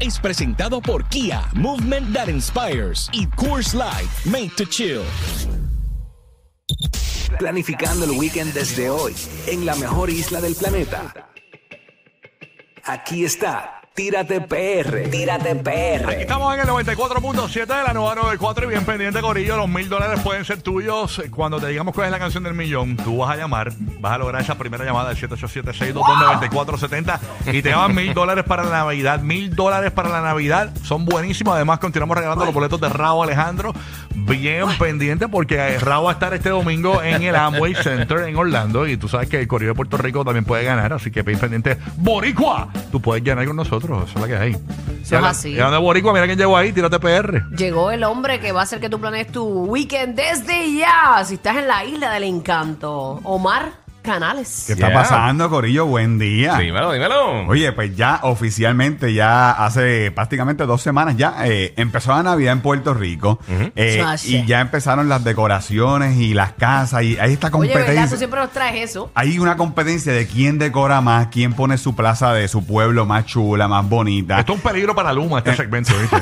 Es presentado por Kia, Movement That Inspires y Coors Light, Made to Chill. Planificando el weekend desde hoy en la mejor isla del planeta. Aquí está, Tírate PR, Tírate PR. Aquí estamos en el 94.7 de la nueva 94 y bien pendiente, Corillo. Los mil dólares pueden ser tuyos. Cuando te digamos cuál es la canción del millón, tú vas a llamar, vas a lograr esa primera llamada del 787-622-9470 y te llaman mil dólares para la Navidad. Mil dólares para la Navidad son buenísimos. Además, continuamos regalando los boletos de Rabo Alejandro. Bien pendiente porque Rabo va a estar este domingo en el Amway Center en Orlando y tú sabes que el Corillo de Puerto Rico también puede ganar. Así que bien pendiente, Boricua, tú puedes ganar con nosotros. Eso es lo que hay. Eso es así. Y hablando de Boricua, mira quién llegó ahí, tírate PR. Llegó el hombre que va a hacer que tú planees tu weekend desde ya. Si estás en la isla del encanto. Omar Canales. ¿Qué está Yeah. pasando, Corillo? Buen día. Dímelo, dímelo. Oye, pues ya oficialmente, ya hace prácticamente dos semanas ya eh, empezó la Navidad en Puerto Rico eh, y ya empezaron las decoraciones y las casas y hay esta Oye, ¿verdad? Tú competencia. siempre nos traes eso. Hay una competencia de quién decora más, quién pone su plaza de su pueblo más chula, más bonita. Esto es un peligro para Luma, este segmento, ¿viste?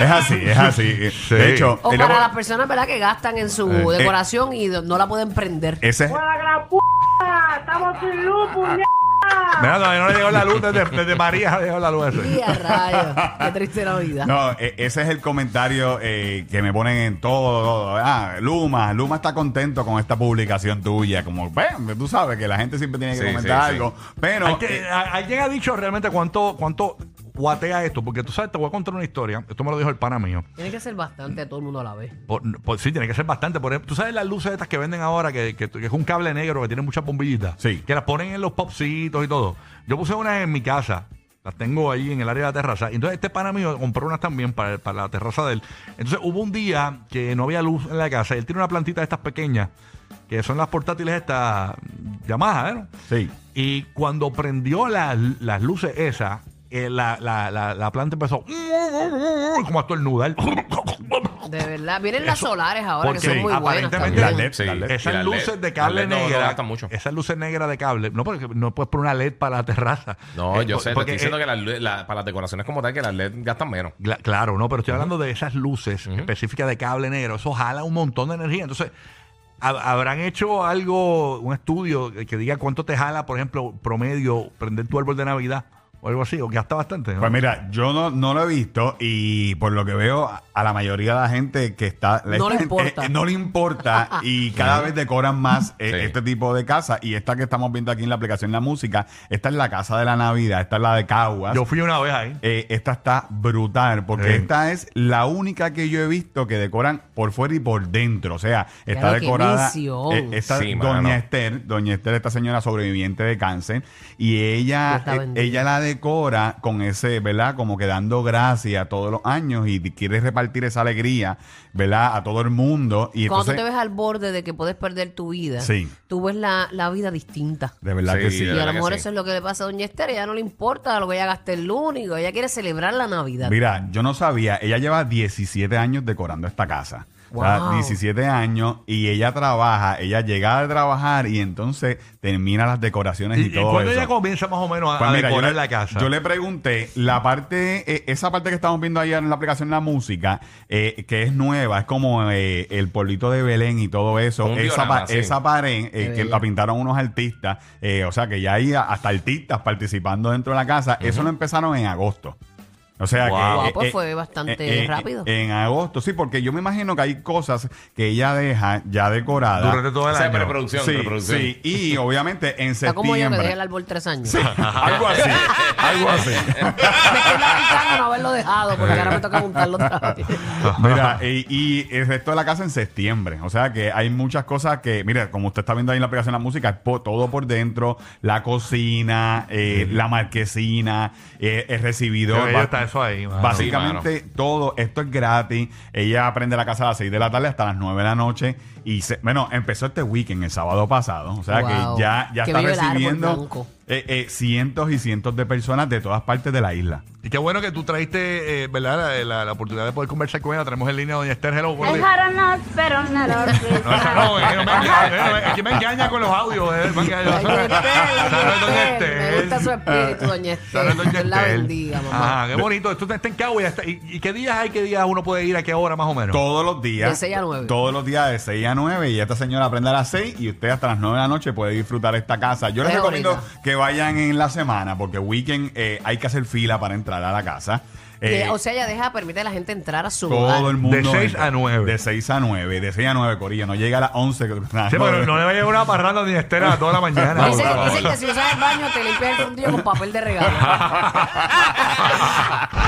es así, es así. Sí. De hecho, O para las personas ¿verdad? que gastan en su Eh, decoración y no la pueden prender. ese es Mira, todavía no le llegó la luz desde, desde María, no le llegó la luz ese. Y a rayos. Qué triste Navidad. No, e- ese es el comentario eh, que me ponen en todo. todo. Ah, Luma, Luma está contento con esta publicación tuya. Como, ven, tú sabes que la gente siempre tiene que Sí, comentar sí, sí. algo. Pero, Hay que- eh, a- ¿Alguien ha dicho realmente cuánto, cuánto guatea esto? Porque tú sabes, te voy a contar una historia. Esto me lo dijo el pana mío. Tiene que ser bastante, todo el mundo a la vez. Por, por- sí, tiene que ser bastante. Por ejemplo, tú sabes las luces estas que venden ahora, que, que- que es un cable negro que tiene muchas bombillitas. Sí. Que las ponen en los popsitos y todo. Yo puse unas en mi casa. Las tengo ahí en el área de la terraza. Y Entonces este pana mío compró unas también para, para la terraza de él. Entonces hubo un día que no había luz en la casa. Y él tiene una plantita de estas pequeñas, que son las portátiles estas Yamaha, ¿eh? sí. Y cuando prendió la- las luces esas, eh, la, la, la, la planta empezó como a estornudar. De verdad. Vienen las Eso- solares ahora que porque son muy buenas aparentemente también. las LED, Sí, las LED. esas las luces LED. de cable Las LED no- no negra, gastan mucho. esas luces negras de cable, no porque no puedes poner una LED para la terraza. No, Eh, yo sé, te porque, estoy diciendo eh, que las la- para las decoraciones como tal, que las LED gastan menos. Claro, no, pero estoy hablando de esas luces específicas de cable negro. Eso jala un montón de energía. Entonces, hab- ¿habrán hecho algo, un estudio que diga cuánto te jala, por ejemplo, promedio, prender tu árbol de Navidad o algo así? ¿O gasta bastante? no? Pues mira, yo no, no lo he visto y por lo que veo a- la mayoría de la gente que está... No le gente, importa. eh, no le importa y cada vez decoran más eh, Sí. este tipo de casa y esta que estamos viendo aquí en la aplicación La Música, esta es la casa de la Navidad, esta es la de Caguas. Yo fui una vez ahí. Eh, esta está brutal porque Sí. esta es la única que yo he visto que decoran por fuera y por dentro. O sea, está Claro, decorada. eh, esta Sí, doña mano. Esther, doña Esther, esta señora sobreviviente de cáncer, y ella, la eh, ella la decora con ese, ¿verdad? Como que dando gracias todos los años y quiere repartir esa alegría, ¿verdad? A todo el mundo. Y Cuando tú te ves al borde de que puedes perder tu vida, Sí. tú ves la, la vida distinta. de verdad Sí, que sí. Y a lo mejor sí. eso es lo que le pasa a Doña Esther. Ella no le importa lo que ella gaste el único. Ella quiere celebrar la Navidad. Mira, yo no sabía, ella lleva 17 años decorando esta casa. O sea, Wow. 17 años y ella trabaja, ella llega a trabajar y entonces termina las decoraciones y, ¿Y, y todo cuándo eso. ella comienza más o menos a, Pues a mira, yo decorar le, la casa? yo le pregunté, la parte, eh, esa parte que estamos viendo ayer en la aplicación La Música, eh, que es nueva, es como eh, el polito de Belén y todo eso. Un Esa, diorama, pa- sí. esa pared eh, que la pintaron unos artistas, o sea que ya hay hasta artistas participando dentro de la casa. Eso lo empezaron en agosto. O sea Wow. que. Pues fue bastante rápido. En agosto, sí, porque yo me imagino que hay cosas que ella deja ya decoradas. Durante todo el es año. preproducción, Sí, preproducción. sí, y obviamente en Está como yo que dejé el septiembre. árbol tres años. algo así, algo así. me estoy lamentando no haberlo dejado porque ahora me toca montarlo otra vez. Mira, y, y el resto de la casa en septiembre. O sea que hay muchas cosas que, mira, como usted está viendo ahí en la aplicación de la música, es todo por dentro, la cocina, eh, la marquesina, eh, el recibidor. Está eso ahí, mano. Básicamente todo esto es gratis. Ella aprende la casa a las 6 de la tarde hasta las 9 de la noche. Y se- bueno, empezó este weekend, el sábado pasado. O sea Wow. que ya, ya Que está bello el árbol recibiendo blanco. eh, eh, cientos y cientos de personas de todas partes de la isla. Y qué bueno que tú traíste, eh, ¿verdad? La, la- la oportunidad de poder conversar con ella. Tenemos en línea a doña Esther. Hello. Dejaron no, pero no lo No, esa no, eh, no me engaña, eh, aquí me engaña con los audios. Eh, me engaña. Doña Esther, Me gusta su espíritu, doña Esther. doña Dios la Esther. bendiga, mamá. Ajá, qué bonito. Esto está en Cagua. y está- ¿Y, ¿Y qué días hay? ¿Qué días uno puede ir? ¿A qué hora más o menos? Todos los días. De seis a nueve. Todos los días de 6 a 9. Y esta señora aprende a las 6 y usted hasta las 9 de la noche puede disfrutar esta casa. Yo les recomiendo que vayan en la semana porque weekend eh, hay que hacer fila para entrar a la casa. Eh, o sea, ella deja, permite a la gente entrar a su hogar. todo el mundo. De seis entra. a nueve. De 6 a 9. De 6 a 9, Corillo. No llega a las 11. que- Sí, pero no le va a llevar una parranda ni Esther a toda la mañana. Dicen, dicen que si usas el baño te limpias el fundillo con papel de regalo.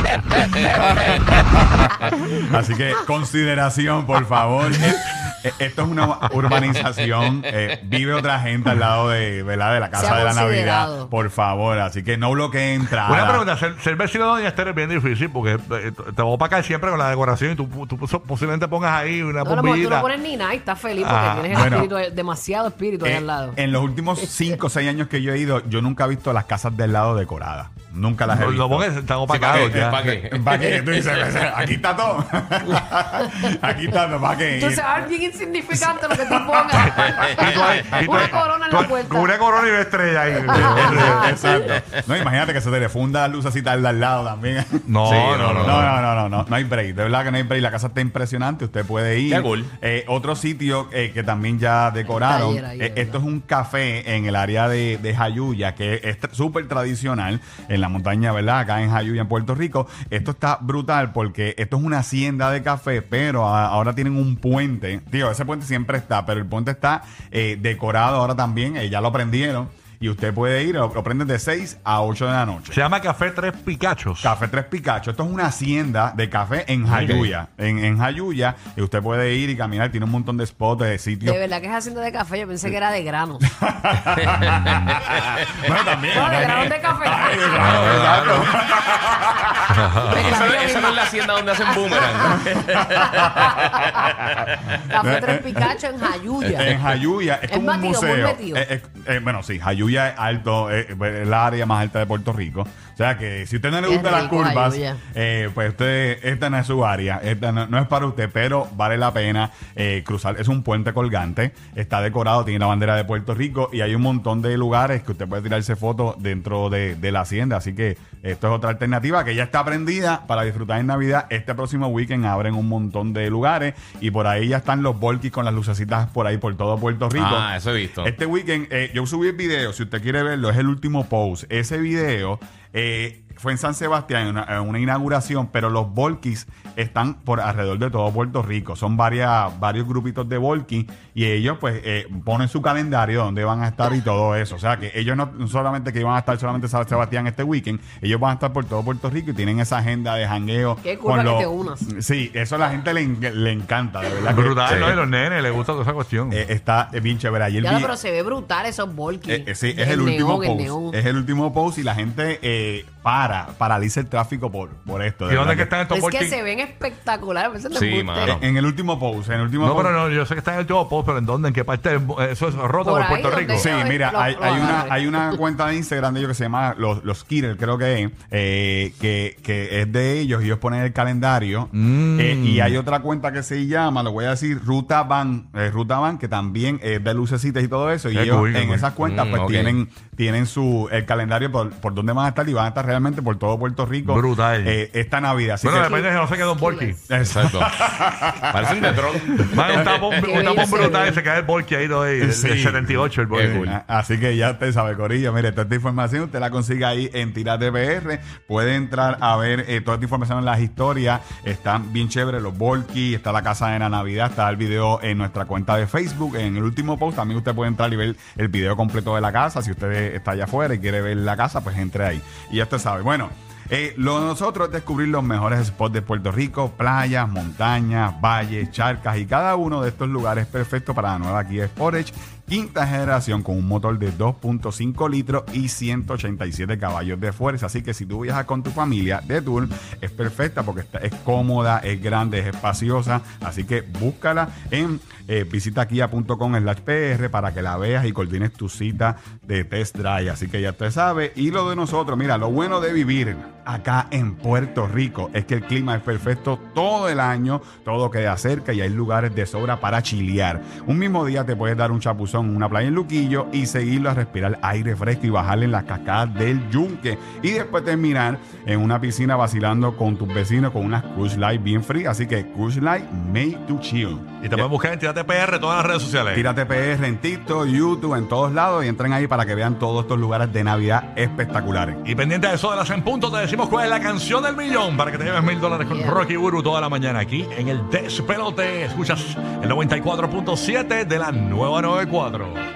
Así que consideración, por favor. Eh, eh, Esto es una urbanización. eh, vive otra gente al lado de, ¿verdad? de la casa de la. Navidad. Por favor. Así que no bloqueen entrada. Una pregunta, ser, ser vecino de Doña Esther es bien difícil porque eh, te voy a pagar siempre con la decoración y tú, tú pos- posiblemente pongas ahí una No, mejor tú no pones ni nada y estás feliz porque Ah, tienes el bueno. espíritu, demasiado espíritu ahí Eh, al lado. en los últimos 5 o 6 años que yo he ido, yo nunca he visto las casas del lado decoradas. Nunca las he visto. lo pongas, están Sí, opacados ¿para qué? ya. ¿Para qué? ¿Para qué? Tú dices, aquí está todo. aquí está todo. ¿Para qué? Tú se va a ver bien insignificante lo que tú pongas. Una corona en la puerta. Con una corona y una estrella ahí. Exacto. No, imagínate que se te le funda las lucecitas de al lado también. No, Sí, no, no, no, No, no, no, no, no, no hay break. De verdad que no hay break. La casa está impresionante. Usted puede ir. Qué cool. Eh, otro sitio eh, que también ya decoraron. taller ahí, eh, ¿verdad? esto es un café en el área de, de Jayuya, que es tr- súper tradicional en la montaña, ¿verdad? Acá en Jayuya, en Puerto Rico. Esto está brutal porque esto es una hacienda de café, pero a- ahora tienen un puente. Digo, ese puente siempre está, pero el puente está eh, decorado ahora también. Eh, ya lo prendieron. Y usted puede ir, lo, lo prenden de 6 a 8 de la noche. Se llama Café Tres Picachos. Café Tres Picachos. Esto es una hacienda de café en Jayuya. En, en Jayuya, y usted puede ir y caminar. Tiene un montón de spots, de sitios. De verdad que es haciendo de café. Yo pensé que era de granos. bueno, también. No, de granos de café. Ay, de Esa, no es la hacienda donde hacen boomerang. Café Tres Picacho en Jayuya. En Jayuya es Es como un museo. metido. Eh, eh, eh, bueno, sí, Jayuya es alto, eh, es el área más alta de Puerto Rico. O sea que si a usted no le Qué gustan las rico, curvas, Jayuya. eh, pues usted, esta no es su área, esta no, no es para usted, pero vale la pena eh, cruzar. Es un puente colgante, está decorado, tiene la bandera de Puerto Rico y hay un montón de lugares que usted puede tirarse fotos dentro de, de la hacienda. Así que esto es otra alternativa que ya está aprendida para disfrutar en Navidad. Este próximo weekend abren un montón de lugares y por ahí ya están los volkis con las lucecitas por ahí por todo Puerto Rico. Ah, eso he visto. Este weekend, eh, yo subí el video, si usted quiere verlo, es el último post. Ese video eh, fue en San Sebastián, en una, en una inauguración, pero los volkis están por alrededor de todo Puerto Rico. Son varias, varios grupitos de volkis y ellos pues eh, ponen su calendario donde van a estar y todo eso. O sea que ellos no no solamente que iban a estar solamente en San Sebastián este weekend, ellos van a estar por todo Puerto Rico y tienen esa agenda de jangueo. Qué cool para que los- te unas. Sí, eso a la gente le, le encanta, de verdad. que- Brutal, sí. ¿no? Y los nenes les gusta toda esa cuestión. Eh, está bien chévere. Ayer Ya, vi- pero se ve brutal esos volkis. eh, eh, sí, es el, último neón, post. Es el último post y la gente eh, para, paraliza el tráfico por, por esto. de ¿Y dónde verdad que están estos Es que se ven espectaculares. a veces les Sí, gusta. mano. En, en el último post, en el último No, post. pero no, yo sé que está en el último post, pero ¿en dónde? ¿En qué parte? Eso es roto Por por, ahí Puerto donde Rico. Sí, mira, lo- hay, lo hay una, agarré. hay una cuenta de Instagram de ellos que se llama Los, los creo que es, eh, que, que es de ellos y ellos ponen el calendario. Mm. Eh, y hay otra cuenta que se llama, lo voy a decir, Ruta Van, eh, Ruta Van, que también es de lucecitas y todo eso. Y Qué ellos cool, qué en cool. esas cuentas Mm, pues ok. tienen, tienen su el calendario por, por donde van a estar y van a estar realmente por todo Puerto Rico. Brutal. eh, esta Navidad. Así Bueno, que- depende de que no se quede un Volky. Exacto. Parecen de Tron. Man, un tapón, un tapón brutal y se cae el Volky ahí, ¿no? el, el Sí. 78, el Volky. Qué cool. Ah, Así que ya usted sabe, Corillo. Mire, toda esta información usted la consigue ahí en Tirate PR. Puede entrar a ver eh, toda esta información en las historias. Están bien chéveres los Volky, está la casa de la Navidad, está el video en nuestra cuenta de Facebook. En el último post también usted puede entrar y ver el video completo de la casa. Si usted está allá afuera y quiere ver la casa, pues entre ahí. Y ya usted sabe. Bueno. Eh, lo de nosotros es descubrir los mejores spots de Puerto Rico, playas, montañas, valles, charcas y cada uno de estos lugares es perfecto para la nueva Kia Sportage quinta generación con un motor de 2.5 litros y 187 caballos de fuerza. Así que si tú viajas con tu familia de tour, es perfecta porque es cómoda, es grande, es espaciosa. Así que búscala en eh, visitakia.com slash PR para que la veas y coordines tu cita de test drive. Así que ya te sabe. Y lo de nosotros, mira, lo bueno de vivir acá en Puerto Rico es que el clima es perfecto todo el año, todo queda cerca y hay lugares de sobra para chilear. Un mismo día te puedes dar un chapuzón una playa en Luquillo y seguirlo a respirar aire fresco y bajarle en las cascadas del Yunque. Y después terminar en una piscina vacilando con tus vecinos con unas Cruise Light bien frías. Así que Cruise Light made to chill. Y te pueden buscar en Tírate PR todas las redes sociales. Tírate PR en TikTok, YouTube, en todos lados y entren ahí para que vean todos estos lugares de Navidad espectaculares. Y pendiente de eso de las en punto, te decimos cuál es la canción del millón para que te lleves mil dólares con. Rocky Buru toda la mañana aquí en el Despelote. Escuchas el 94.7 de la nueva 94. cuadro.